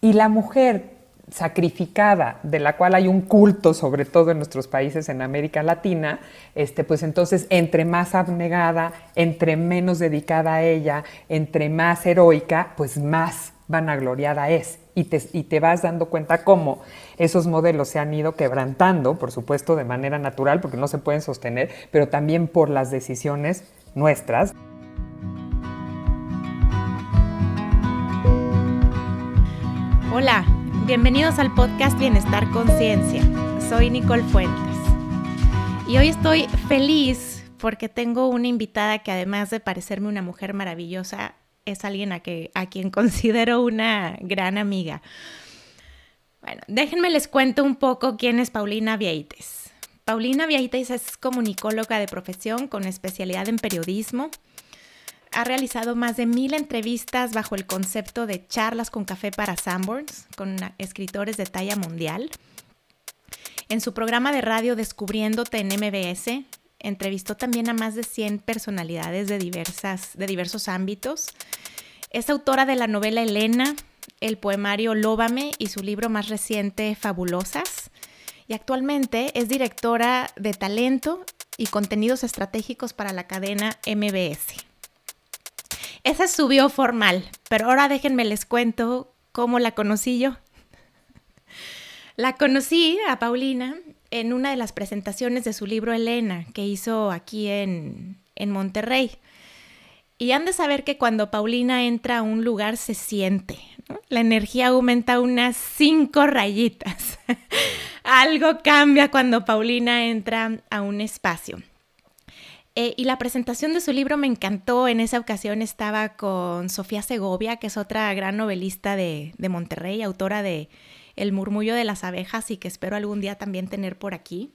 Y la mujer sacrificada, de la cual hay un culto, sobre todo en nuestros países en América Latina, este, pues entonces entre más abnegada, entre menos dedicada a ella, entre más heroica, pues más vanagloriada es. Y te, y te vas dando cuenta cómo esos modelos se han ido quebrantando, por supuesto de manera natural, porque no se pueden sostener, pero también por las decisiones nuestras. Hola, bienvenidos al podcast Bienestar Conciencia. Soy Nicole Fuentes y hoy estoy feliz porque tengo una invitada que además de parecerme una mujer maravillosa, es alguien a, quien considero una gran amiga. Bueno, déjenme les cuento un poco quién es Paulina Vieites. Paulina Vieites es comunicóloga de profesión con especialidad en periodismo ha realizado más de mil entrevistas bajo el concepto de charlas con café para Sanborns con escritores de talla mundial. En su programa de radio Descubriéndote en MBS, entrevistó también a más de 100 personalidades de, diversas, de diversos ámbitos. Es autora de la novela Elena, el poemario Lóbame y su libro más reciente Fabulosas. Y actualmente es directora de talento y contenidos estratégicos para la cadena MBS. Esa subió formal, pero ahora déjenme les cuento cómo la conocí yo. La conocí a Paulina en una de las presentaciones de su libro Elena que hizo aquí en, en Monterrey. Y han de saber que cuando Paulina entra a un lugar se siente. La energía aumenta unas cinco rayitas. Algo cambia cuando Paulina entra a un espacio. Eh, y la presentación de su libro me encantó. En esa ocasión estaba con Sofía Segovia, que es otra gran novelista de, Monterrey, autora de El murmullo de las abejas y que espero algún día también tener por aquí.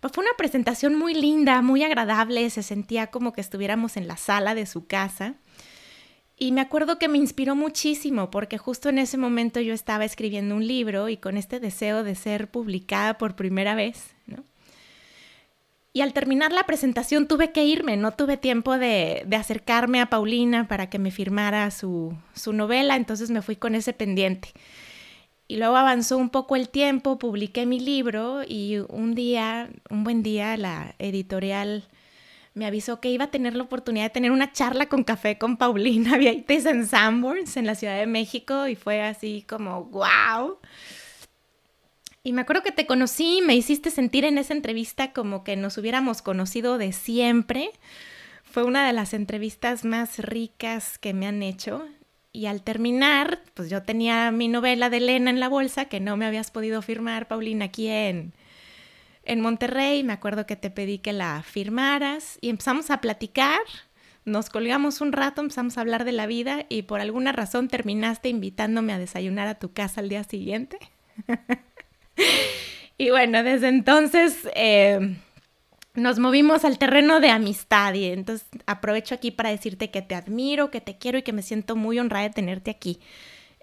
Pues fue una presentación muy linda, muy agradable, se sentía como que estuviéramos en la sala de su casa. Y me acuerdo que me inspiró muchísimo porque justo en ese momento yo estaba escribiendo un libro y con este deseo de ser publicada por primera vez, ¿no? Y al terminar la presentación tuve que irme, no tuve tiempo de, acercarme a Paulina para que me firmara su, su, novela, entonces me fui con ese pendiente. Y luego avanzó un poco el tiempo, publiqué mi libro y un día, un buen día, la editorial me avisó que iba a tener la oportunidad de tener una charla con café con Paulina Vieites en Sanborns, en la Ciudad de México, y fue así como, wow. Y me acuerdo que te conocí, me hiciste sentir en esa entrevista como que nos hubiéramos conocido de siempre. Fue una de las entrevistas más ricas que me han hecho. Y al terminar, pues yo tenía mi novela de Elena en la bolsa que no me habías podido firmar, Paulina, aquí en, en Monterrey. Me acuerdo que te pedí que la firmaras y empezamos a platicar. Nos colgamos un rato, empezamos a hablar de la vida y por alguna razón terminaste invitándome a desayunar a tu casa al día siguiente. y bueno, desde entonces eh, nos movimos al terreno de amistad y entonces aprovecho aquí para decirte que te admiro, que te quiero y que me siento muy honrada de tenerte aquí.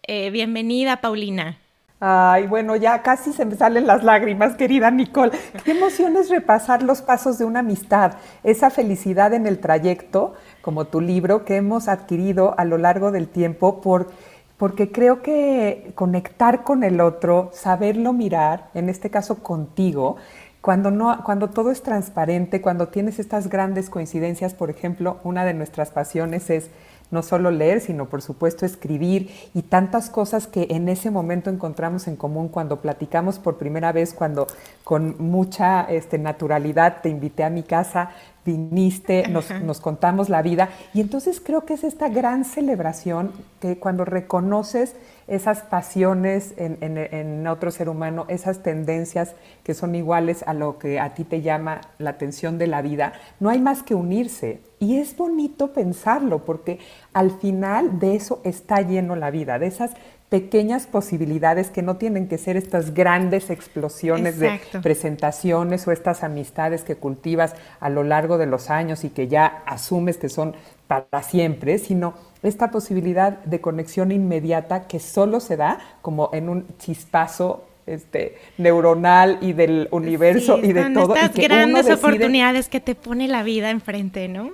Eh, bienvenida, Paulina. Ay, bueno, ya casi se me salen las lágrimas, querida Nicole. Qué emoción es repasar los pasos de una amistad, esa felicidad en el trayecto, como tu libro, que hemos adquirido a lo largo del tiempo por porque creo que conectar con el otro, saberlo mirar, en este caso contigo, cuando, no, cuando todo es transparente, cuando tienes estas grandes coincidencias, por ejemplo, una de nuestras pasiones es no solo leer, sino por supuesto escribir y tantas cosas que en ese momento encontramos en común cuando platicamos por primera vez, cuando con mucha este, naturalidad te invité a mi casa, viniste, nos, nos, contamos la vida. Y entonces creo que es esta gran celebración que cuando reconoces esas pasiones en, en, otro ser humano, esas tendencias que son iguales a lo que a ti te llama la atención de la vida, no hay más que unirse. Y es bonito pensarlo porque al final de eso está lleno la vida, de esas pequeñas posibilidades que no tienen que ser estas grandes explosiones de presentaciones o estas amistades que cultivas a lo largo de los años y que ya asumes que son para siempre, sino esta posibilidad de conexión inmediata que solo se da como en un chispazo este, neuronal y del universo y de todo. Estas grandes oportunidades que te pone la vida enfrente, ¿no?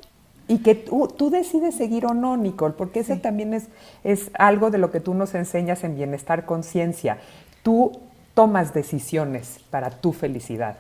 Y que tú, decides seguir o no, Nicole, porque ese también es, es algo de lo que tú nos enseñas en Bienestar Conciencia. Tú tomas decisiones para tu felicidad,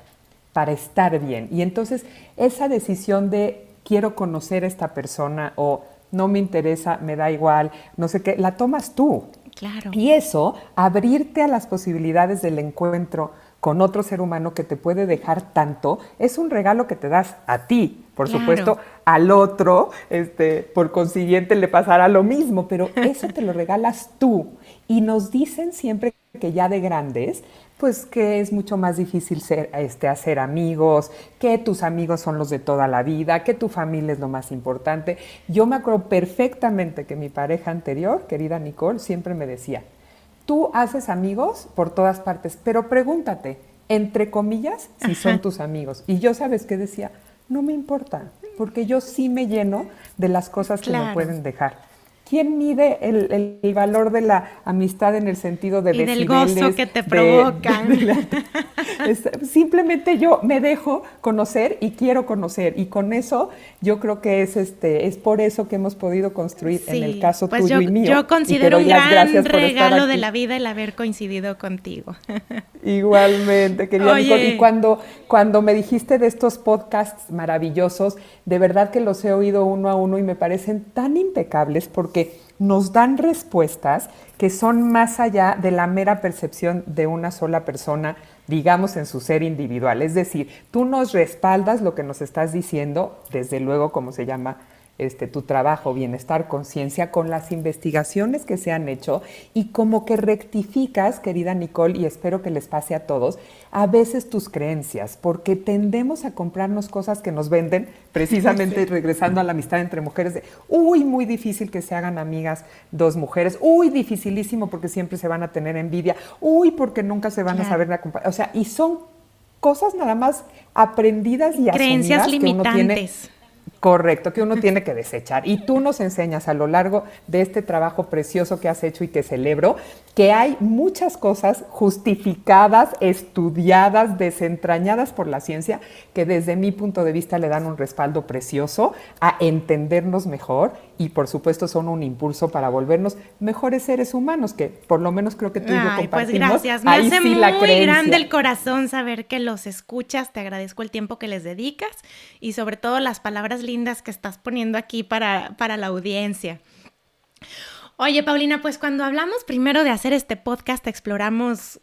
para estar bien. Y entonces esa decisión de quiero conocer a esta persona o no me interesa, me da igual, no sé qué, la tomas tú. Claro. Y eso, abrirte a las posibilidades del encuentro con otro ser humano que te puede dejar tanto, es un regalo que te das a ti, por supuesto, al otro, este, por consiguiente le pasará lo mismo, pero eso te lo regalas tú. Y nos dicen siempre que ya de grandes, pues que es mucho más difícil ser, este, hacer amigos, que tus amigos son los de toda la vida, que tu familia es lo más importante. Yo me acuerdo perfectamente que mi pareja anterior, querida Nicole, siempre me decía, Tú haces amigos por todas partes, pero pregúntate, entre comillas, si son tus amigos. Y yo sabes qué decía, no me importa, porque yo sí me lleno de las cosas que me pueden dejar. ¿Quién mide el, valor de la amistad en el sentido de y del gozo que te provocan? simplemente yo me dejo conocer y quiero conocer y con eso yo creo que es este es por eso que hemos podido construir en el caso pues tuyo y mío. Yo considero un gran regalo de la vida el haber coincidido contigo. Igualmente, querida Nicole. Y cuando, cuando me dijiste de estos podcasts maravillosos, de verdad que los he oído uno a uno y me parecen tan impecables porque nos dan respuestas que son más allá de la mera percepción de una sola persona, digamos, en su ser individual. Es decir, tú nos respaldas lo que nos estás diciendo, desde luego, como se llama este, tu trabajo, bienestar, conciencia, con las investigaciones que se han hecho y como que rectificas, querida Nicole, y espero que les pase a todos, a veces tus creencias, porque tendemos a comprarnos cosas que nos venden, precisamente regresando a la amistad entre mujeres, de, uy, muy difícil que se hagan amigas dos mujeres, uy, dificilísimo porque siempre se van a tener envidia, uy, porque nunca se van a saber acompañar, o sea, y son cosas nada más aprendidas y creencias limitantes. Correcto, que uno tiene que desechar. Y tú nos enseñas a lo largo de este trabajo precioso que has hecho y que celebro, que hay muchas cosas justificadas, estudiadas, desentrañadas por la ciencia, que desde mi punto de vista le dan un respaldo precioso a entendernos mejor y por supuesto son un impulso para volvernos mejores seres humanos, que por lo menos creo que tú y yo pues compartimos. Pues gracias, me hace muy grande el corazón saber que los escuchas, te agradezco el tiempo que les dedicas y sobre todo las palabras lindas que estás poniendo aquí para, para la audiencia. Oye, Paulina, pues cuando hablamos primero de hacer este podcast, exploramos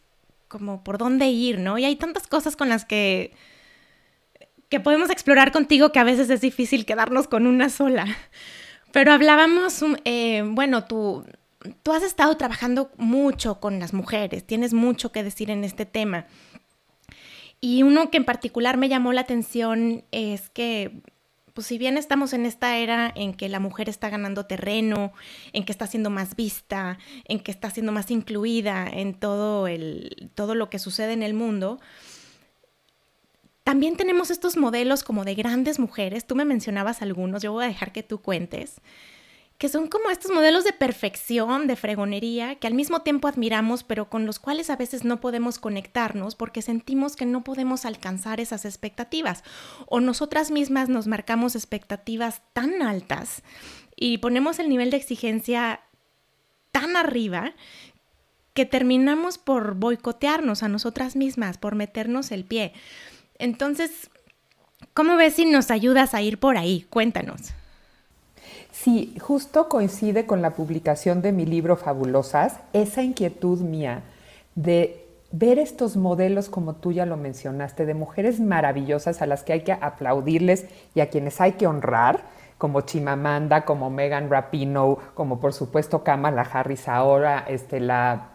como por dónde ir, ¿no? Y hay tantas cosas con las que, que podemos explorar contigo que a veces es difícil quedarnos con una sola. Pero hablábamos, eh, bueno, tú, tú has estado trabajando mucho con las mujeres, tienes mucho que decir en este tema. Y uno que en particular me llamó la atención es que pues si bien estamos en esta era en que la mujer está ganando terreno, en que está siendo más vista, en que está siendo más incluida en todo, el, todo lo que sucede en el mundo, también tenemos estos modelos como de grandes mujeres, tú me mencionabas algunos, yo voy a dejar que tú cuentes, que son como estos modelos de perfección, de fregonería, que al mismo tiempo admiramos, pero con los cuales a veces no podemos conectarnos porque sentimos que no podemos alcanzar esas expectativas. O nosotras mismas nos marcamos expectativas tan altas y ponemos el nivel de exigencia tan arriba que terminamos por boicotearnos a nosotras mismas, por meternos el pie. Entonces, ¿cómo ves si nos ayudas a ir por ahí? Cuéntanos. Sí, justo coincide con la publicación de mi libro Fabulosas, esa inquietud mía de ver estos modelos, como tú ya lo mencionaste, de mujeres maravillosas a las que hay que aplaudirles y a quienes hay que honrar, como Chimamanda, como Megan Rapinoe, como por supuesto Kamala Harris ahora, este, la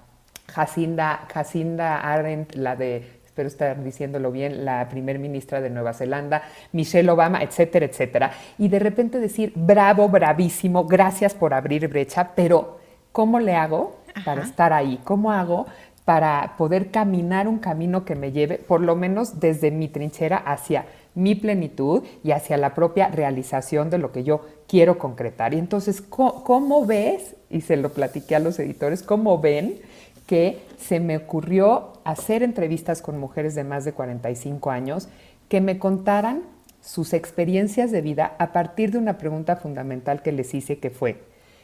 Jacinda, Jacinda Arendt, la de espero estar diciéndolo bien, la primer ministra de Nueva Zelanda, Michelle Obama, etcétera, etcétera. Y de repente decir, bravo, bravísimo, gracias por abrir brecha, pero ¿cómo le hago para estar ahí? ¿Cómo hago para poder caminar un camino que me lleve, por lo menos desde mi trinchera, hacia mi plenitud y hacia la propia realización de lo que yo quiero concretar? Y entonces, ¿cómo, ves? Y se lo platiqué a los editores, ¿cómo ven? Que se me ocurrió hacer entrevistas con mujeres de más de 45 años que me contaran sus experiencias de vida a partir de una pregunta fundamental que les hice que fue,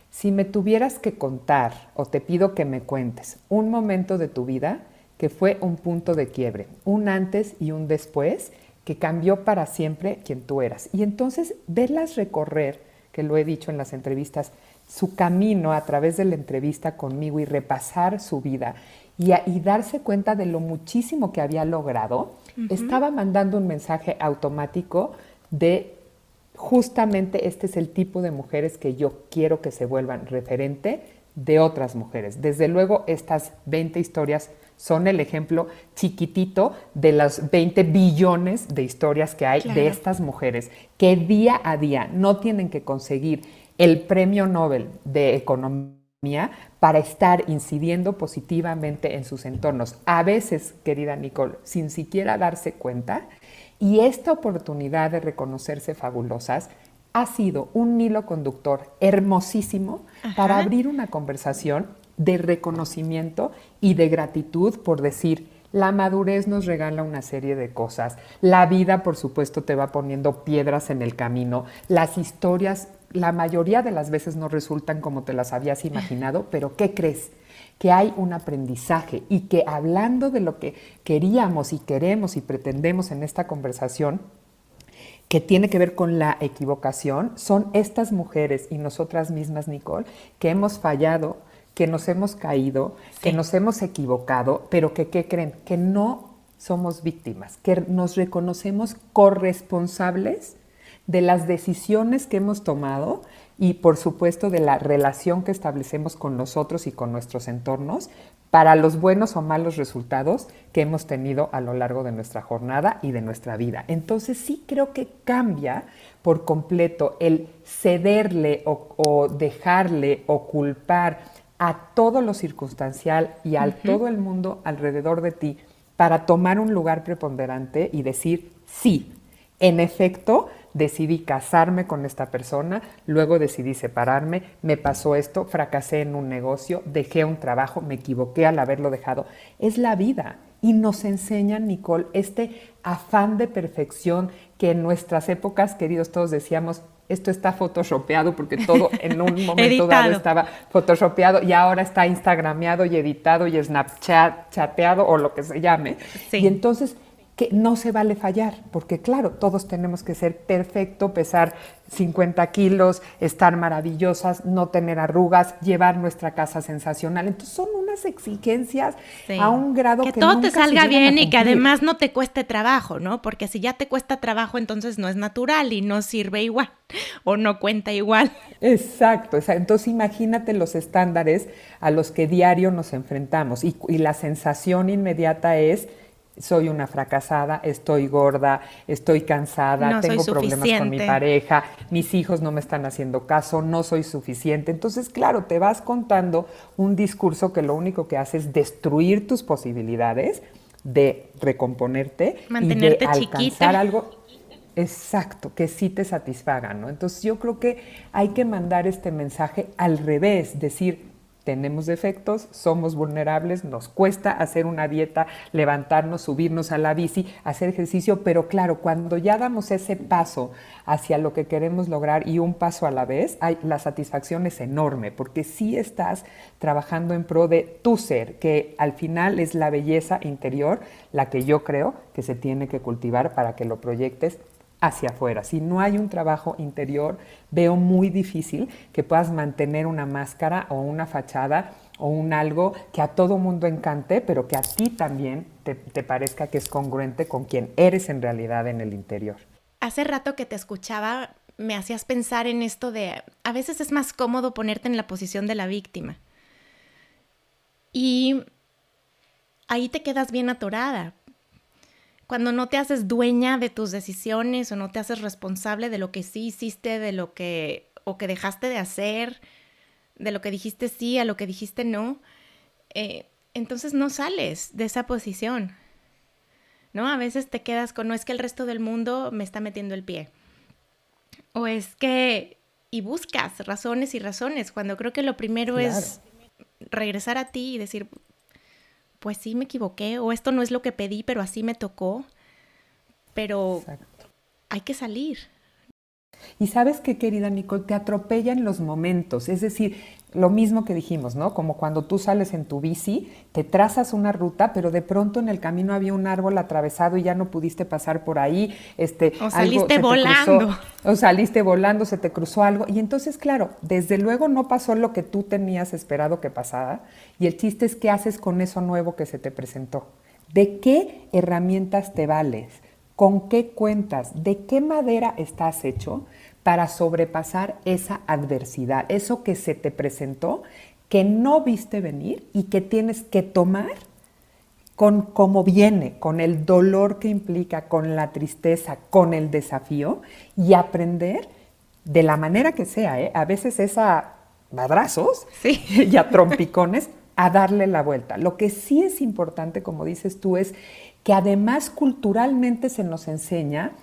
si me tuvieras que contar o te pido que me cuentes un momento de tu vida que fue un punto de quiebre, un antes y un después que cambió para siempre quien tú eras. Y entonces verlas recorrer, que lo he dicho en las entrevistas, su camino a través de la entrevista conmigo y repasar su vida y, darse cuenta de lo muchísimo que había logrado, estaba mandando un mensaje automático de justamente este es el tipo de mujeres que yo quiero que se vuelvan referente de otras mujeres. Desde luego, estas 20 historias son el ejemplo chiquitito de las 20 billones de historias que hay de estas mujeres que día a día no tienen que conseguir el premio Nobel de Economía para estar incidiendo positivamente en sus entornos. A veces, querida Nicole, sin siquiera darse cuenta, y esta oportunidad de reconocerse fabulosas ha sido un hilo conductor hermosísimo para abrir una conversación de reconocimiento y de gratitud por decir, la madurez nos regala una serie de cosas. La vida, por supuesto, te va poniendo piedras en el camino. Las historias la mayoría de las veces no resultan como te las habías imaginado, pero ¿qué crees? Que hay un aprendizaje y que hablando de lo que queríamos y queremos y pretendemos en esta conversación, que tiene que ver con la equivocación, son estas mujeres y nosotras mismas, Nicole, que hemos fallado, que nos hemos caído, que nos hemos equivocado, pero que, ¿qué creen? Que no somos víctimas, que nos reconocemos corresponsables de las decisiones que hemos tomado y por supuesto de la relación que establecemos con nosotros y con nuestros entornos para los buenos o malos resultados que hemos tenido a lo largo de nuestra jornada y de nuestra vida. Entonces sí creo que cambia por completo el cederle o, dejarle o culpar a todo lo circunstancial y a todo el mundo alrededor de ti para tomar un lugar preponderante y decir, sí, en efecto, decidí casarme con esta persona, luego decidí separarme, me pasó esto, fracasé en un negocio, dejé un trabajo, me equivoqué al haberlo dejado. Es la vida. Y nos enseñan, Nicole, este afán de perfección que en nuestras épocas, queridos, todos decíamos, esto está photoshopeado porque todo en un momento dado estaba photoshopeado y ahora está instagrameado y editado y snapchat chateado o lo que se llame. Y entonces que no se vale fallar, porque claro, todos tenemos que ser perfecto, pesar 50 kilos, estar maravillosas, no tener arrugas, llevar nuestra casa sensacional. Entonces son unas exigencias a un grado que, que todo te salga bien y que además no te cueste trabajo, ¿no? Porque si ya te cuesta trabajo, entonces no es natural y no sirve igual o no cuenta igual. Exacto, entonces imagínate los estándares a los que diario nos enfrentamos y, y la sensación inmediata es soy una fracasada, estoy gorda, estoy cansada, tengo problemas con mi pareja, mis hijos no me están haciendo caso, no soy suficiente. Entonces, claro, te vas contando un discurso que lo único que hace es destruir tus posibilidades de recomponerte y de alcanzar algo exacto, que sí te satisfaga, ¿no? Entonces, yo creo que hay que mandar este mensaje al revés, decir, tenemos defectos, somos vulnerables, nos cuesta hacer una dieta, levantarnos, subirnos a la bici, hacer ejercicio, pero claro, cuando ya damos ese paso hacia lo que queremos lograr y un paso a la vez, la satisfacción es enorme, porque sí estás trabajando en pro de tu ser, que al final es la belleza interior la que yo creo que se tiene que cultivar para que lo proyectes hacia afuera. Si no hay un trabajo interior, veo muy difícil que puedas mantener una máscara o una fachada o un algo que a todo mundo encante, pero que a ti también te, parezca que es congruente con quien eres en realidad en el interior. Hace rato que te escuchaba, me hacías pensar en esto de, a veces es más cómodo ponerte en la posición de la víctima. Y ahí te quedas bien atorada, cuando no te haces dueña de tus decisiones o no te haces responsable de lo que sí hiciste, de lo que o que dejaste de hacer, de lo que dijiste sí, a lo que dijiste no, eh, entonces no sales de esa posición. ¿No? A veces te quedas con, no es que el resto del mundo me está metiendo el pie. O es que, y buscas razones y razones, cuando creo que lo primero es regresar a ti y decir, pues sí me equivoqué o esto no es lo que pedí, pero así me tocó. Pero hay que salir. Y sabes qué, querida Nicole, te atropellan los momentos. Es decir, lo mismo que dijimos, ¿no? Como cuando tú sales en tu bici, te trazas una ruta, pero de pronto en el camino había un árbol atravesado y ya no pudiste pasar por ahí. Este, o saliste volando. o saliste volando, se te cruzó algo. Y entonces, claro, desde luego no pasó lo que tú tenías esperado que pasara. Y el chiste es qué haces con eso nuevo que se te presentó. ¿De qué herramientas te vales? ¿Con qué cuentas? ¿De qué madera estás hecho? Para sobrepasar esa adversidad, eso que se te presentó, que no viste venir y que tienes que tomar con cómo viene, con el dolor que implica, con la tristeza, con el desafío y aprender de la manera que sea, ¿eh? a veces es a madrazos y a trompicones, a darle la vuelta. Lo que sí es importante, como dices tú, es que además culturalmente se nos enseña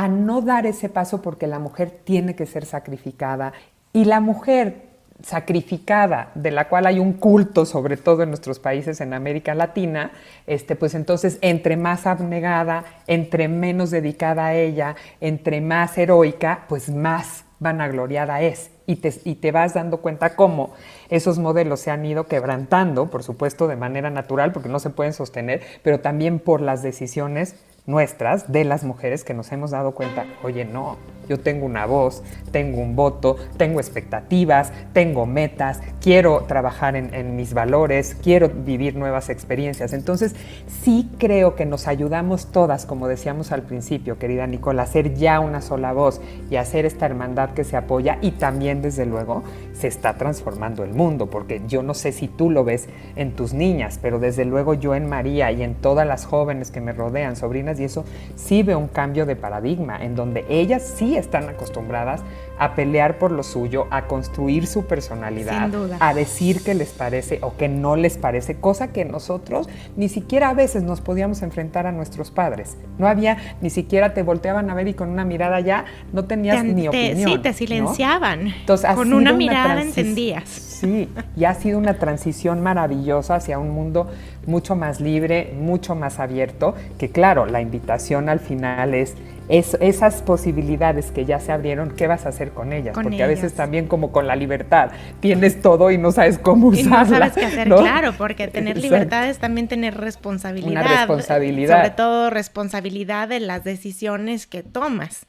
a no dar ese paso porque la mujer tiene que ser sacrificada. Y la mujer sacrificada, de la cual hay un culto, sobre todo en nuestros países en América Latina, este, pues entonces entre más abnegada, entre menos dedicada a ella, entre más heroica, pues más vanagloriada es. Y te, y te vas dando cuenta cómo esos modelos se han ido quebrantando, por supuesto de manera natural, porque no se pueden sostener, pero también por las decisiones nuestras, de las mujeres que nos hemos dado cuenta, oye, no, yo tengo una voz, tengo un voto, tengo expectativas, tengo metas, quiero trabajar en, mis valores, quiero vivir nuevas experiencias. Entonces, sí creo que nos ayudamos todas, como decíamos al principio, querida Nicole, a hacer ya una sola voz y hacer esta hermandad que se apoya y también, desde luego, se está transformando el mundo, porque yo no sé si tú lo ves en tus niñas, pero desde luego yo en María y en todas las jóvenes que me rodean, sobrinas y eso, sí veo un cambio de paradigma, en donde ellas sí están acostumbradas a pelear por lo suyo, a construir su personalidad, a decir que les parece o que no les parece, cosa que nosotros ni siquiera a veces nos podíamos enfrentar a nuestros padres. No había, ni siquiera te volteaban a ver y con una mirada ya no tenías ni opinión. Sí, te silenciaban. Entonces, con una mirada entendías. Sí, y ha sido una transición maravillosa hacia un mundo mucho más libre, mucho más abierto, que claro, la invitación al final es esas posibilidades que ya se abrieron, ¿qué vas a hacer con ellas? porque a veces también como con la libertad, tienes todo y no sabes cómo usarla. Y no sabes qué hacer, claro, porque tener libertad es también tener responsabilidad. Una responsabilidad. Sobre todo responsabilidad de las decisiones que tomas.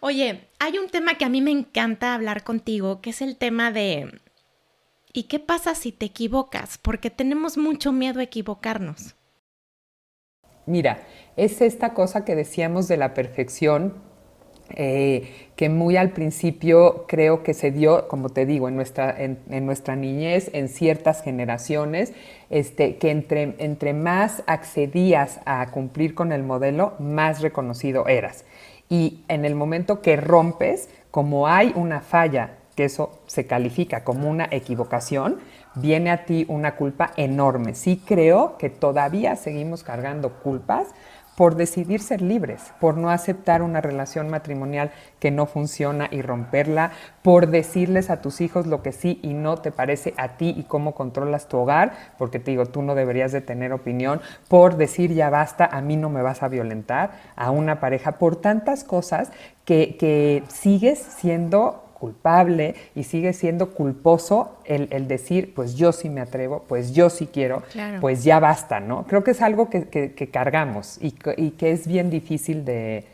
Oye, hay un tema que a mí me encanta hablar contigo, que es el tema de ¿y qué pasa si te equivocas? Porque tenemos mucho miedo a equivocarnos. Mira, es esta cosa que decíamos de la perfección, eh, que muy al principio creo que se dio, como te digo, en nuestra, en, nuestra niñez, en ciertas generaciones, este, que entre, entre más accedías a cumplir con el modelo, más reconocido eras. Y en el momento que rompes, como hay una falla, que eso se califica como una equivocación, viene a ti una culpa enorme. Sí creo que todavía seguimos cargando culpas por decidir ser libres, por no aceptar una relación matrimonial que no funciona y romperla, por decirles a tus hijos lo que sí y no te parece a ti y cómo controlas tu hogar, porque te digo, tú no deberías de tener opinión, por decir ya basta, a mí no me vas a violentar, a una pareja, por tantas cosas que, que sigues siendo culpable y sigue siendo culposo el, decir, pues yo sí me atrevo, pues yo sí quiero, pues ya basta, ¿no? Creo que es algo que, cargamos y, que es bien difícil de,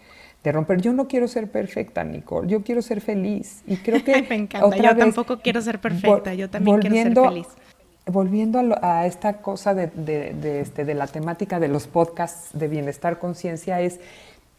romper. Yo no quiero ser perfecta, Nicole, yo quiero ser feliz. Y creo que... me encanta, yo tampoco quiero ser perfecta, yo también quiero ser feliz. Volviendo a, esta cosa de, este, de la temática de los podcasts de bienestar conciencia, es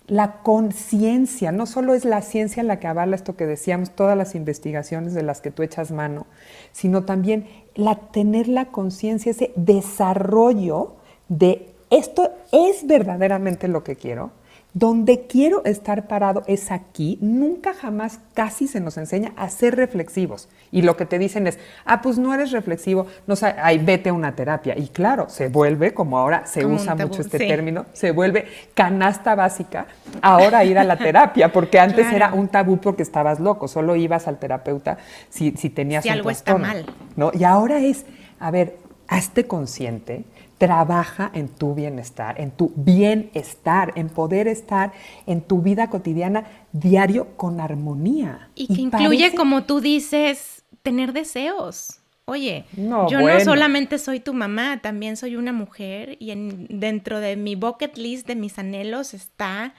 la conciencia, no solo es la ciencia la que avala esto que decíamos, todas las investigaciones de las que tú echas mano, sino también la tener la conciencia, ese desarrollo de esto es verdaderamente lo que quiero, donde quiero estar parado es aquí. Nunca jamás casi se nos enseña a ser reflexivos. Y lo que te dicen es, ah, pues no eres reflexivo, no ay, vete a una terapia. Y claro, se vuelve, como ahora se usa mucho este término, se vuelve canasta básica ahora ir a la terapia, porque antes era un tabú porque estabas loco, solo ibas al terapeuta si, si tenías si algo está mal. ¿no? Y ahora es, a ver, hazte consciente, trabaja en tu bienestar, en tu bienestar, en poder estar en tu vida cotidiana diario con armonía. Y que incluye, como tú dices, tener deseos. Oye, yo no solamente soy tu mamá, también soy una mujer y en, dentro de mi bucket list de mis anhelos está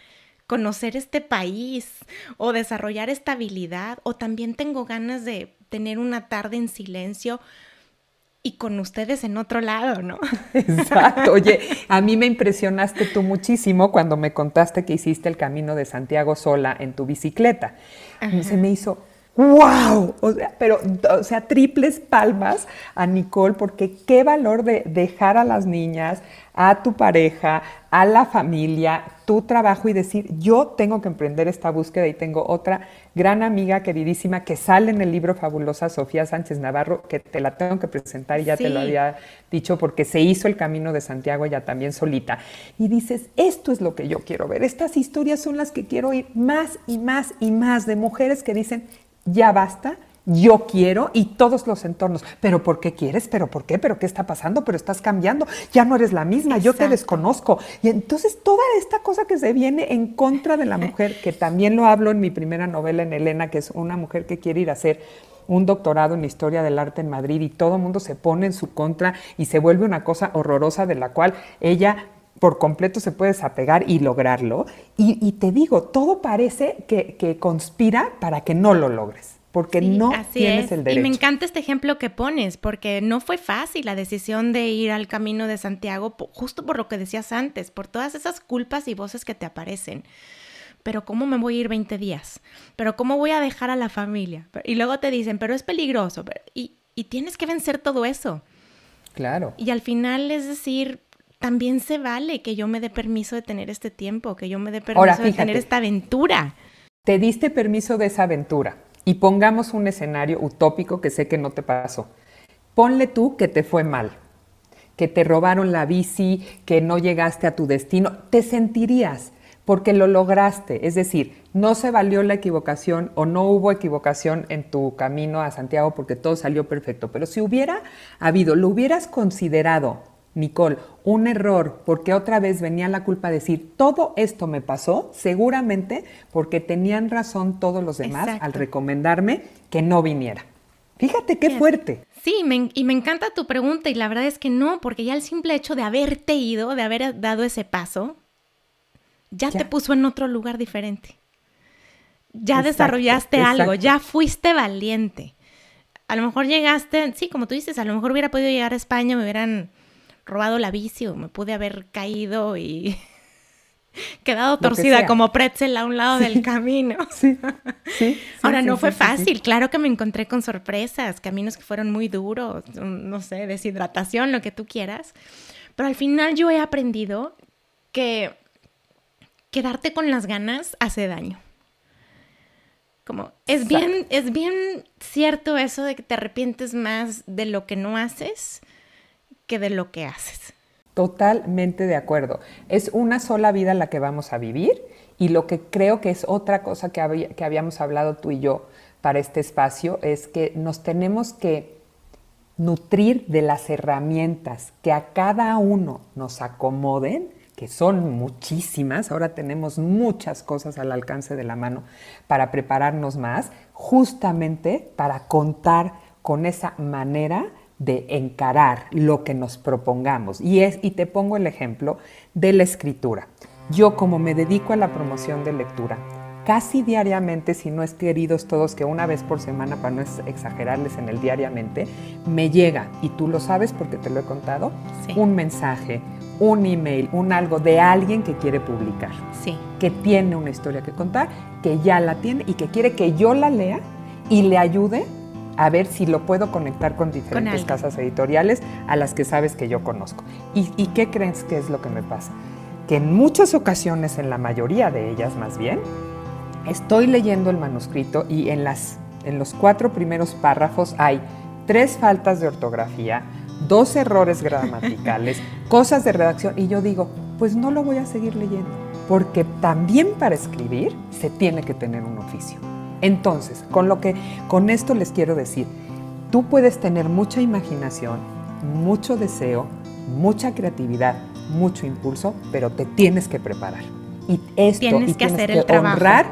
conocer este país o desarrollar esta habilidad o también tengo ganas de tener una tarde en silencio y con ustedes en otro lado, ¿no? Exacto. Oye, a mí me impresionaste tú muchísimo cuando me contaste que hiciste el camino de Santiago sola en tu bicicleta. Se me hizo ¡Wow! O sea, pero, o sea, triples palmas a Nicole, porque qué valor de dejar a las niñas, a tu pareja, a la familia, tu trabajo y decir, yo tengo que emprender esta búsqueda y tengo otra gran amiga queridísima que sale en el libro Fabulosa, Sofía Sánchez Navarro, que te la tengo que presentar y ya te lo había dicho porque se hizo el camino de Santiago ya también solita. Y dices, esto es lo que yo quiero ver, estas historias son las que quiero oír más y más y más de mujeres que dicen, ya basta, yo quiero y todos los entornos. Pero ¿por qué quieres? ¿Pero por qué? ¿Pero qué está pasando? Pero estás cambiando. Ya no eres la misma, yo te desconozco. Y entonces toda esta cosa que se viene en contra de la mujer, que también lo hablo en mi primera novela en Elena, que es una mujer que quiere ir a hacer un doctorado en historia del arte en Madrid y todo el mundo se pone en su contra y se vuelve una cosa horrorosa de la cual ella por completo se puede desapegar y lograrlo. Y, te digo, todo parece que, conspira para que no lo logres, porque no tienes el derecho. Y me encanta este ejemplo que pones, porque no fue fácil la decisión de ir al camino de Santiago, justo por lo que decías antes, por todas esas culpas y voces que te aparecen. Pero ¿cómo me voy a ir 20 días? ¿Pero cómo voy a dejar a la familia? Y luego te dicen, pero es peligroso. Y, y tienes que vencer todo eso. Claro. Y al final es decir, también se vale que yo me dé permiso de tener este tiempo, que yo me dé permiso de tener esta aventura. Te diste permiso de esa aventura y pongamos un escenario utópico que sé que no te pasó. Ponle tú que te fue mal, que te robaron la bici, que no llegaste a tu destino. Te sentirías porque lo lograste. Es decir, no se valió la equivocación o no hubo equivocación en tu camino a Santiago porque todo salió perfecto. Pero si hubiera habido, lo hubieras considerado Nicole, un error, porque otra vez venía la culpa de decir, todo esto me pasó, seguramente porque tenían razón todos los demás al recomendarme que no viniera. Fíjate qué fuerte. Sí, y me encanta tu pregunta y la verdad es que no, porque ya el simple hecho de haberte ido, de haber dado ese paso, ya, te puso en otro lugar diferente. Ya desarrollaste algo, ya fuiste valiente. A lo mejor llegaste, sí, como tú dices, a lo mejor hubiera podido llegar a España, me hubieran robado la bici o me pude haber caído y quedado torcida como pretzel a un lado del camino. Sí, sí. Ahora, no fue fácil, claro que me encontré con sorpresas, caminos que fueron muy duros, no sé, deshidratación, lo que tú quieras, pero al final yo he aprendido que quedarte con las ganas hace daño. Como, es bien, es bien cierto eso de que te arrepientes más de lo que no haces que de lo que haces. Totalmente de acuerdo. Es una sola vida la que vamos a vivir y lo que creo que es otra cosa que, que habíamos hablado tú y yo para este espacio es que nos tenemos que nutrir de las herramientas que a cada uno nos acomoden, que son muchísimas, ahora tenemos muchas cosas al alcance de la mano para prepararnos más, justamente para contar con esa manera de encarar lo que nos propongamos. Y, es, y te pongo el ejemplo de la escritura. Yo como me dedico a la promoción de lectura, casi diariamente, si no es queridos todos, que una vez por semana, para no exagerarles en el diariamente, me llega, y tú lo sabes porque te lo he contado, un mensaje, un email, un algo de alguien que quiere publicar, sí. que tiene una historia que contar, que ya la tiene y que quiere que yo la lea y le ayude a ver si lo puedo conectar con diferentes casas editoriales a las que sabes que yo conozco. ¿Y, qué crees que es lo que me pasa? Que en muchas ocasiones, en la mayoría de ellas más bien, estoy leyendo el manuscrito y en, las, en los cuatro primeros párrafos hay tres faltas de ortografía, dos errores gramaticales, cosas de redacción y yo digo, pues no lo voy a seguir leyendo, porque también para escribir se tiene que tener un oficio. Entonces, con lo que con esto les quiero decir, tú puedes tener mucha imaginación, mucho deseo, mucha creatividad, mucho impulso, pero te tienes que preparar. Y esto tienes y que hacer que el trabajo. honrar,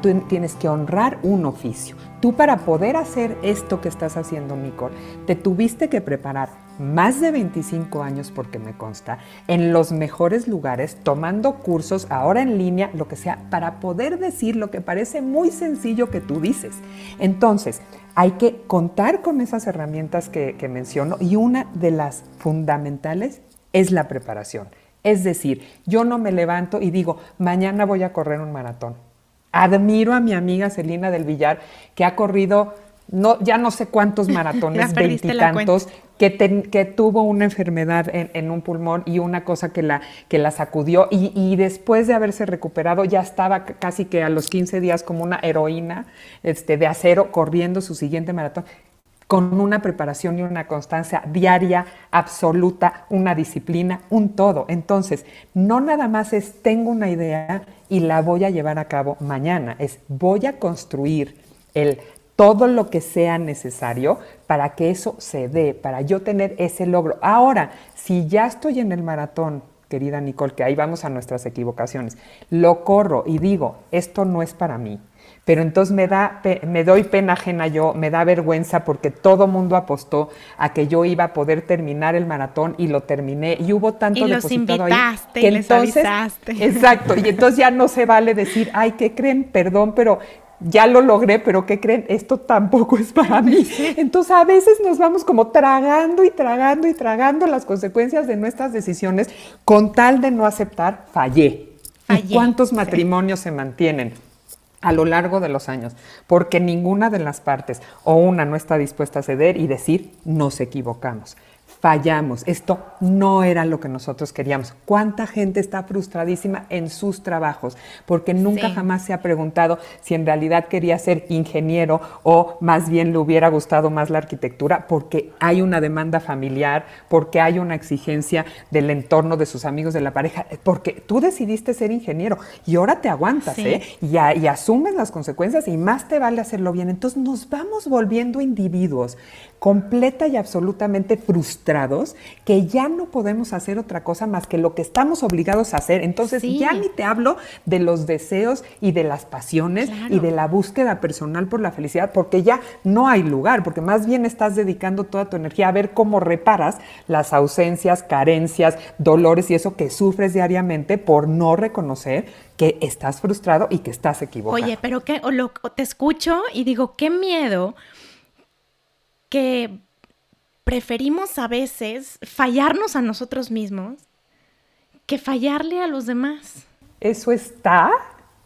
tú tienes que honrar un oficio. Tú para poder hacer esto que estás haciendo, Nicole, te tuviste que preparar más de 25 años, porque me consta, en los mejores lugares, tomando cursos, ahora en línea, lo que sea, para poder decir lo que parece muy sencillo que tú dices. Entonces, hay que contar con esas herramientas que, menciono y una de las fundamentales es la preparación. Es decir, yo no me levanto y digo, mañana voy a correr un maratón. Admiro a mi amiga Celina del Villar, que ha corrido no, ya no sé cuántos maratones, veintitantos, que, que, tuvo una enfermedad en, en, un pulmón y una cosa que la, que la sacudió y, y, después de haberse recuperado ya estaba casi que a los 15 días como una heroína este, de acero corriendo su siguiente maratón con una preparación y una constancia diaria, absoluta, una disciplina, un todo. Entonces, no nada más es tengo una idea y la voy a llevar a cabo mañana, es voy a construir el todo lo que sea necesario para que eso se dé, para yo tener ese logro. Ahora, si ya estoy en el maratón, querida Nicole, que ahí vamos a nuestras equivocaciones, lo corro y digo, esto no es para mí, pero entonces me, da, me doy pena ajena yo, me da vergüenza porque todo mundo apostó a que yo iba a poder terminar el maratón y lo terminé y hubo tanto y los depositado invitaste ahí que y les avisaste. exacto, y entonces ya no se vale decir, ay, ¿qué creen? Perdón, pero ya lo logré, pero ¿qué creen? Esto tampoco es para mí. Entonces a veces nos vamos como tragando y tragando y tragando las consecuencias de nuestras decisiones con tal de no aceptar, fallé. Fallé, ¿Y cuántos sí. matrimonios se mantienen? a lo largo de los años, porque ninguna de las partes o una no está dispuesta a ceder y decir nos equivocamos fallamos, esto no era lo que nosotros queríamos. ¿Cuánta gente está frustradísima en sus trabajos? Porque nunca Sí. jamás se ha preguntado si en realidad quería ser ingeniero o más bien le hubiera gustado más la arquitectura, porque hay una demanda familiar, porque hay una exigencia del entorno de sus amigos, de la pareja, porque tú decidiste ser ingeniero y ahora te aguantas, Sí. ¿eh? y, a- y asumes las consecuencias y más te vale hacerlo bien. Entonces nos vamos volviendo individuos completa y absolutamente frustrados que ya no podemos hacer otra cosa más que lo que estamos obligados a hacer. Entonces Sí. ya ni te hablo de los deseos y de las pasiones Claro. y de la búsqueda personal por la felicidad, porque ya no hay lugar, porque más bien estás dedicando toda tu energía a ver cómo reparas las ausencias, carencias, dolores y eso que sufres diariamente por no reconocer que estás frustrado y que estás equivocado. Oye, pero que o lo- o te escucho y digo, qué miedo que preferimos a veces fallarnos a nosotros mismos que fallarle a los demás. Eso está,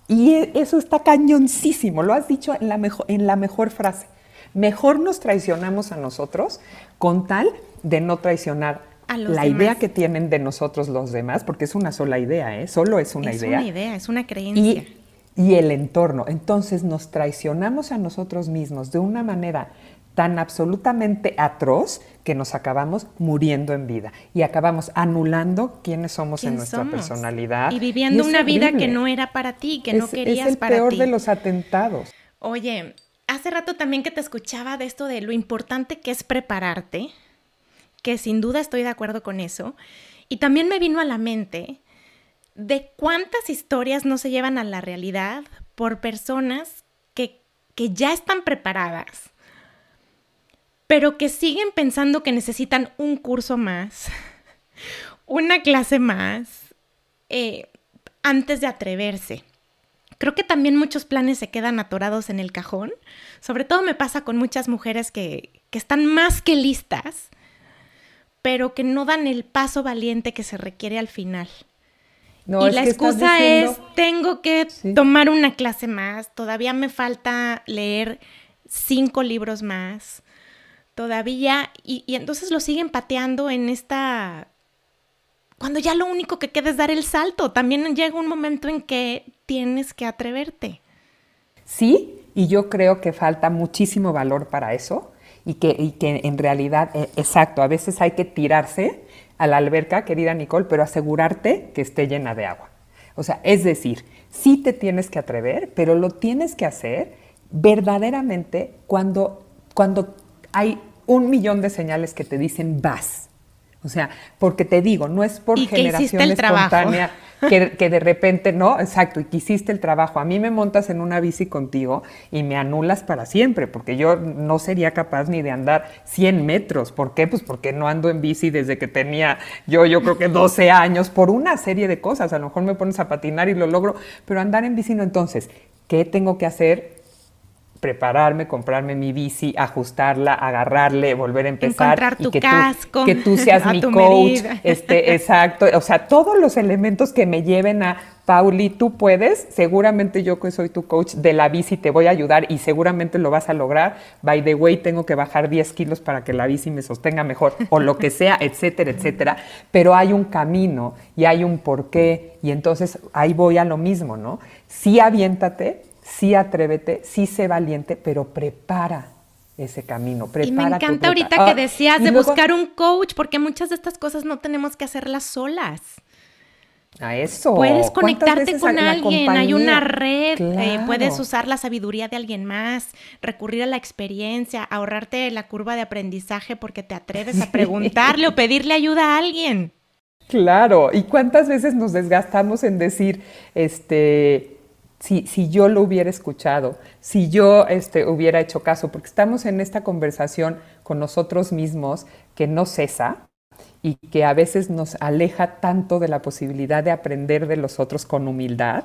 y e- eso está cañoncísimo, lo has dicho en la, mejo- en la mejor frase. Mejor nos traicionamos a nosotros con tal de no traicionar A los la demás. idea que tienen de nosotros los demás, porque es una sola idea, ¿eh? solo es una es idea. una idea, es una creencia. y, y el entorno. Entonces nos traicionamos a nosotros mismos de una manera tan absolutamente atroz que nos acabamos muriendo en vida y acabamos anulando quiénes somos en ¿Quién nuestra somos? personalidad. Y viviendo una vida que no era para ti, que no querías es el para peor ti. de los atentados. Oye, hace rato también que te escuchaba de esto de lo importante que es prepararte, que sin duda estoy de acuerdo con eso, y también me vino a la mente de cuántas historias no se llevan a la realidad por personas que, que ya están preparadas, pero que siguen pensando que necesitan un curso más, una clase más, eh, antes de atreverse. Creo que también muchos planes se quedan atorados en el cajón. Sobre todo me pasa con muchas mujeres que, que están más que listas, pero que no dan el paso valiente que se requiere al final. No, y la excusa diciendo- es, tengo que Sí. tomar una clase más, todavía me falta leer cinco libros más, todavía, y, entonces lo siguen pateando en esta... Cuando ya lo único que queda es dar el salto, también llega un momento en que tienes que atreverte. Sí, y yo creo que falta muchísimo valor para eso y que, y que en realidad, eh, exacto, a veces hay que tirarse a la alberca, querida Nicole, pero asegurarte que esté llena de agua. O sea, es decir, sí te tienes que atrever, pero lo tienes que hacer verdaderamente cuando, cuando hay un millón de señales que te dicen vas. O sea, porque te digo, no es por generación espontánea que, que, de repente, no, exacto, y que hiciste el trabajo. A mí me montas en una bici contigo y me anulas para siempre, porque yo no sería capaz ni de andar 100 metros. ¿Por qué? Pues porque no ando en bici desde que tenía yo, yo creo que 12 años, por una serie de cosas. A lo mejor me pones a patinar y lo logro, pero andar en bici no. Entonces, ¿qué tengo que hacer? Prepararme, comprarme mi bici, ajustarla, agarrarle, volver a empezar Encontrar tu y que casco, tú, que tú seas mi coach, este, exacto, o sea, todos los elementos que me lleven a Pauli, tú puedes, seguramente yo que soy tu coach de la bici te voy a ayudar y seguramente lo vas a lograr. By the way, tengo que bajar 10 kilos para que la bici me sostenga mejor o lo que sea, etcétera, etcétera. Pero hay un camino y hay un porqué y entonces ahí voy a lo mismo, ¿no? Sí aviéntate, sí atrévete, sí sé valiente, pero prepara ese camino. Prepara y me encanta ahorita que ah, decías de buscar un coach, porque muchas de estas cosas no tenemos que hacerlas solas. A eso. Puedes conectarte con alguien, hay una red, eh, puedes usar la sabiduría de alguien más, recurrir a la experiencia, ahorrarte la curva de aprendizaje porque te atreves a preguntarle o pedirle ayuda a alguien. Claro, y cuántas veces nos desgastamos en decir, este, si, yo lo hubiera escuchado, si yo este, hubiera hecho caso, porque estamos en esta conversación con nosotros mismos que no cesa y que a veces nos aleja tanto de la posibilidad de aprender de los otros con humildad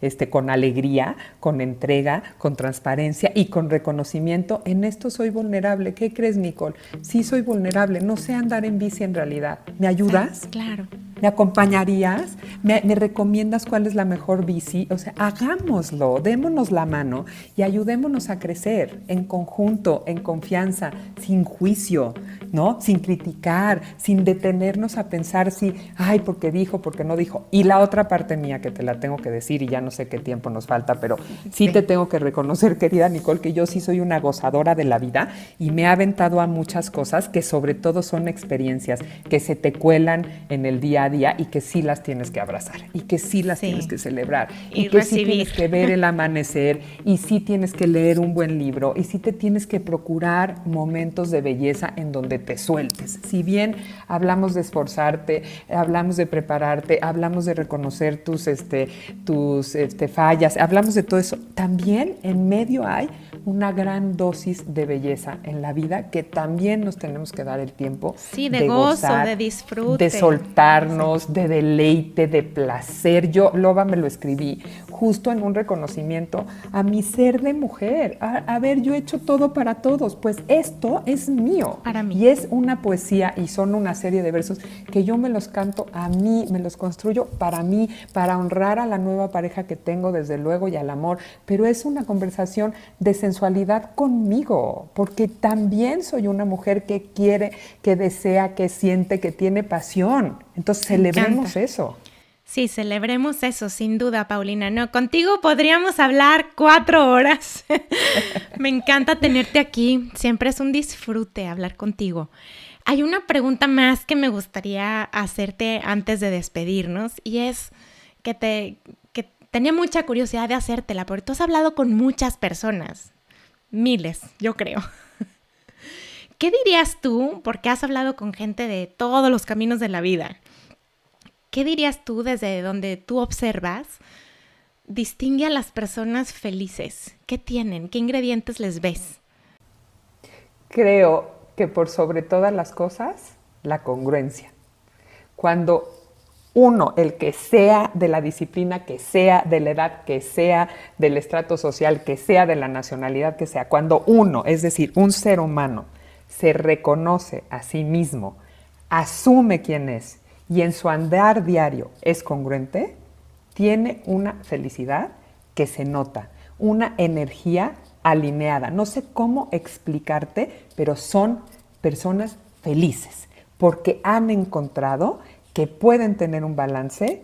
este, con alegría, con entrega, con transparencia y con reconocimiento. En esto soy vulnerable. ¿Qué crees, Nicole? Sí soy vulnerable. No sé andar en bici en realidad. ¿Me ayudas? Claro. ¿Me acompañarías? ¿Me, recomiendas cuál es la mejor bici? O sea, hagámoslo, démonos la mano y ayudémonos a crecer en conjunto, en confianza, sin juicio, ¿no? Sin criticar, sin detenernos a pensar si, ay, porque dijo, porque no dijo. Y la otra parte mía que te la tengo que decir y ya no sé qué tiempo nos falta, pero sí, te tengo que reconocer, querida Nicole, que yo sí soy una gozadora de la vida y me ha aventado a muchas cosas que sobre todo son experiencias que se te cuelan en el día a día y que sí las tienes que abrazar y que sí las tienes que celebrar y, que sí tienes que ver el amanecer y sí tienes que leer un buen libro y sí te tienes que procurar momentos de belleza en donde te sueltes. Si bien hablamos de esforzarte, hablamos de prepararte, hablamos de reconocer tus, este, tus este, fallas, hablamos de todo eso, también en medio hay una gran dosis de belleza en la vida que también nos tenemos que dar el tiempo sí, de, gozo, de disfrute, de soltarnos, de deleite, de placer. Yo, Loba, me lo escribí justo en un reconocimiento a mi ser de mujer. A, ver, yo he hecho todo para todos, pues esto es mío. Para mí. Y es una poesía y son una serie de versos que yo me los canto a mí, me los construyo para mí, para honrar a la nueva pareja que tengo, desde luego, y al amor. Pero es una conversación de sensualidad conmigo, porque también soy una mujer que quiere, que desea, que siente, que tiene pasión. Entonces celebremos eso. Sí, celebremos eso, sin duda, Paulina. No, contigo podríamos hablar cuatro horas. Me encanta tenerte aquí. Siempre es un disfrute hablar contigo. Hay una pregunta más que me gustaría hacerte antes de despedirnos y es que te tenía mucha curiosidad de hacértela, porque tú has hablado con muchas personas, miles, yo creo. ¿Qué dirías tú, porque has hablado con gente de todos los caminos de la vida? ¿Qué dirías tú desde donde tú observas? Distingue a las personas felices. ¿Qué tienen? ¿Qué ingredientes les ves? Creo que por sobre todas las cosas, la congruencia. Cuando uno, el que sea de la disciplina, que sea de la edad, que sea del estrato social, que sea de la nacionalidad, que sea, cuando uno, es decir, un ser humano, se reconoce a sí mismo, asume quién es y en su andar diario es congruente, tiene una felicidad que se nota, una energía alineada. No sé cómo explicarte, pero son personas felices porque han encontrado que pueden tener un balance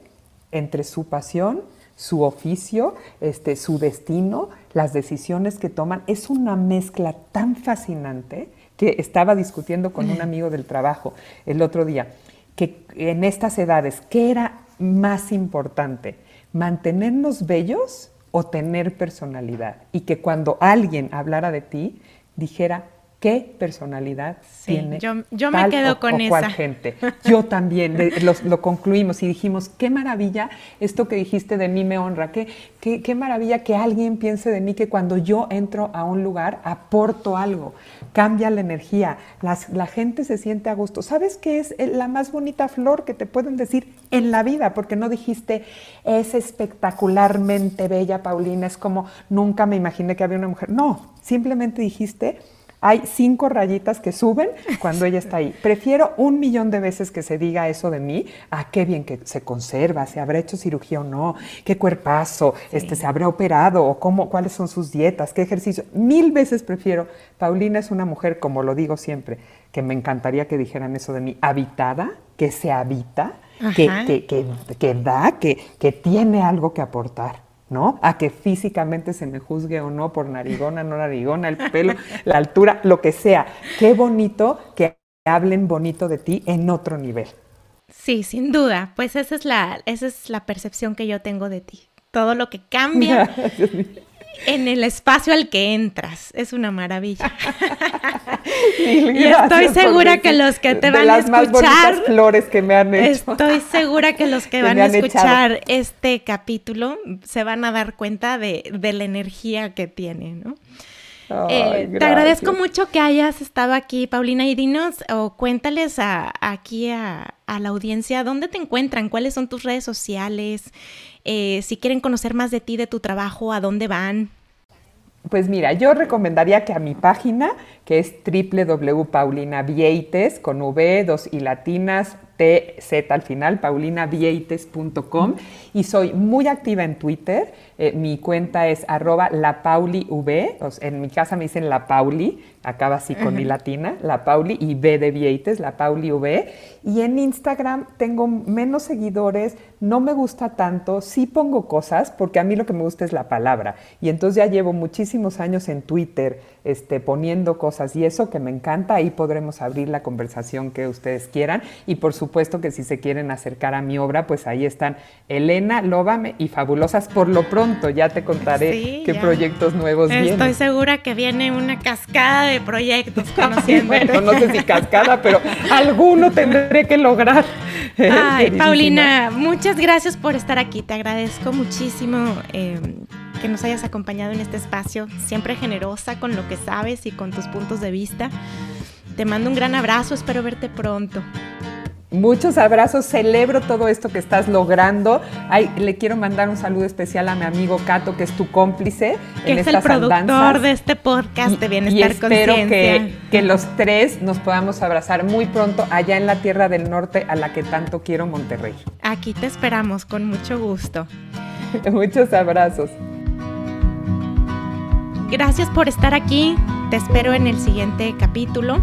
entre su pasión, su oficio, este, su destino, las decisiones que toman. Es una mezcla tan fascinante que estaba discutiendo con un amigo del trabajo el otro día, que en estas edades, ¿qué era más importante? ¿Mantenernos bellos o tener personalidad? Y que cuando alguien hablara de ti, dijera, qué personalidad tiene. Yo, yo me quedo con esa. gente. Yo también. lo, concluimos y dijimos, qué maravilla esto que dijiste de mí me honra. Qué, qué, qué maravilla que alguien piense de mí que cuando yo entro a un lugar aporto algo. Cambia la energía. la gente se siente a gusto. ¿Sabes qué es la más bonita flor que te pueden decir en la vida? Porque no dijiste, es espectacularmente bella, Paulina. Es como, nunca me imaginé que había una mujer. No, simplemente dijiste hay cinco rayitas que suben cuando ella está ahí. Prefiero un millón de veces que se diga eso de mí, a qué bien que se conserva, si habrá hecho cirugía o no, qué cuerpazo, este, se habrá operado o cómo, cuáles son sus dietas, qué ejercicio. Mil veces prefiero. Paulina es una mujer, como lo digo siempre, que me encantaría que dijeran eso de mí, habitada, que se habita, que, que, que, da, que, que tiene algo que aportar. ¿No? A que físicamente se me juzgue o no por narigona, no narigona, el pelo, la altura, lo que sea. Qué bonito que hablen bonito de ti en otro nivel. Sí, sin duda. Pues esa es la, esa es la percepción que yo tengo de ti. Todo lo que cambia en el espacio al que entras. Es una maravilla. y estoy segura que los que te van a escuchar. flores que me han hecho. Estoy segura que los que, van a escuchar este capítulo se van a dar cuenta de, la energía que tiene, ¿no? Eh, te agradezco mucho que hayas estado aquí, Paulina, y dinos o cuéntales aquí a, a, la audiencia dónde te encuentran, cuáles son tus redes sociales, eh, si quieren conocer más de ti, de tu trabajo, a dónde van. Pues mira, yo recomendaría que a mi página, que es www.paulinavieites, con V, dos y latinas, TZ al final, paulinavieites.com, y soy muy activa en Twitter. Eh, mi cuenta es arroba lapauliv, en mi casa me dicen la Pauli, acaba así con mi latina, la Pauli y B de Vieites, la Pauli V. Y en Instagram tengo menos seguidores, no me gusta tanto, sí pongo cosas, porque a mí lo que me gusta es la palabra. Y entonces ya llevo muchísimos años en Twitter este, poniendo cosas y eso que me encanta, ahí podremos abrir la conversación que ustedes quieran. Y por supuesto que si se quieren acercar a mi obra, pues ahí están Elena, Lóbame y Fabulosas. Por lo pronto, ya te contaré qué proyectos nuevos Estoy vienen. Estoy segura que viene una cascada de proyectos bueno, no sé si cascada, pero alguno tendré que lograr. Ay, Paulina, muchas gracias por estar aquí. Te agradezco muchísimo. Eh, que nos hayas acompañado en este espacio, siempre generosa con lo que sabes y con tus puntos de vista. Te mando un gran abrazo, espero verte pronto. Muchos abrazos, celebro todo esto que estás logrando. Ay, le quiero mandar un saludo especial a mi amigo Cato, que es tu cómplice que en es el productor de este podcast de Bienestar y espero que, que los tres nos podamos abrazar muy pronto allá en la Tierra del Norte, a la que tanto quiero, Monterrey. Aquí te esperamos con mucho gusto. Muchos abrazos. Gracias por estar aquí. Te espero en el siguiente capítulo.